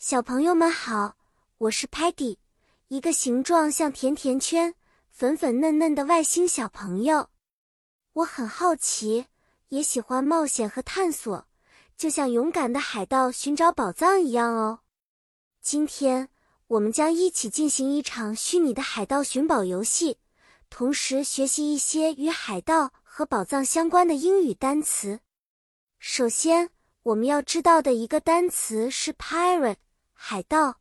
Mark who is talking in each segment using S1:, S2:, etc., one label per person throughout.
S1: 小朋友们好，我是 Patty，一个形状像甜甜圈、粉粉嫩嫩的外星小朋友。我很好奇，也喜欢冒险和探索，就像勇敢的海盗寻找宝藏一样哦。今天我们将一起进行一场虚拟的海盗寻宝游戏，同时学习一些与海盗和宝藏相关的英语单词。首先，我们要知道的一个单词是 pirate。海盗，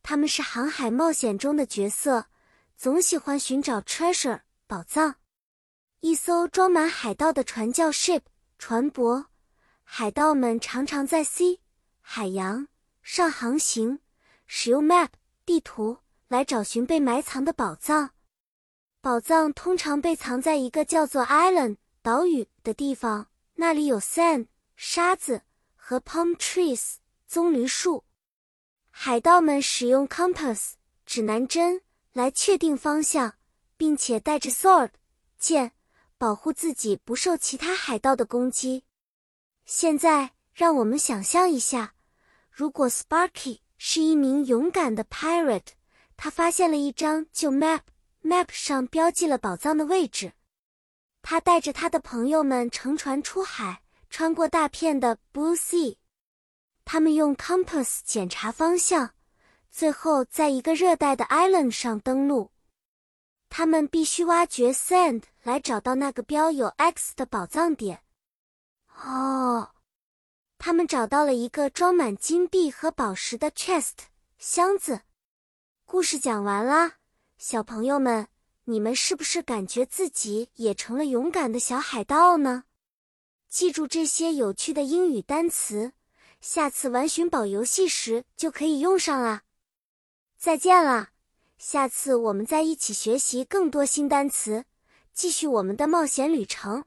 S1: 他们是航海冒险中的角色，总喜欢寻找 treasure 宝藏。一艘装满海盗的船叫 ship 船舶，海盗们常常在 sea 海洋上航行，使用 map 地图来找寻被埋藏的宝藏。宝藏通常被藏在一个叫做 island 岛屿的地方，那里有 sand 沙子和 palm trees 棕榈树。海盗们使用 compass 指南针来确定方向，并且带着 sword 剑，保护自己不受其他海盗的攻击。现在，让我们想象一下，如果 Sparky 是一名勇敢的 pirate，他发现了一张旧 map，map 上标记了宝藏的位置。他带着他的朋友们乘船出海，穿过大片的 Blue Sea。他们用 compass 检查方向，最后在一个热带的 island 上登陆。他们必须挖掘 sand 来找到那个标有 X 的宝藏点。哦，他们找到了一个装满金币和宝石的 chest 箱子。故事讲完啦，小朋友们，你们是不是感觉自己也成了勇敢的小海盗呢？记住这些有趣的英语单词。下次玩寻宝游戏时就可以用上了。再见了，下次我们再一起学习更多新单词，继续我们的冒险旅程。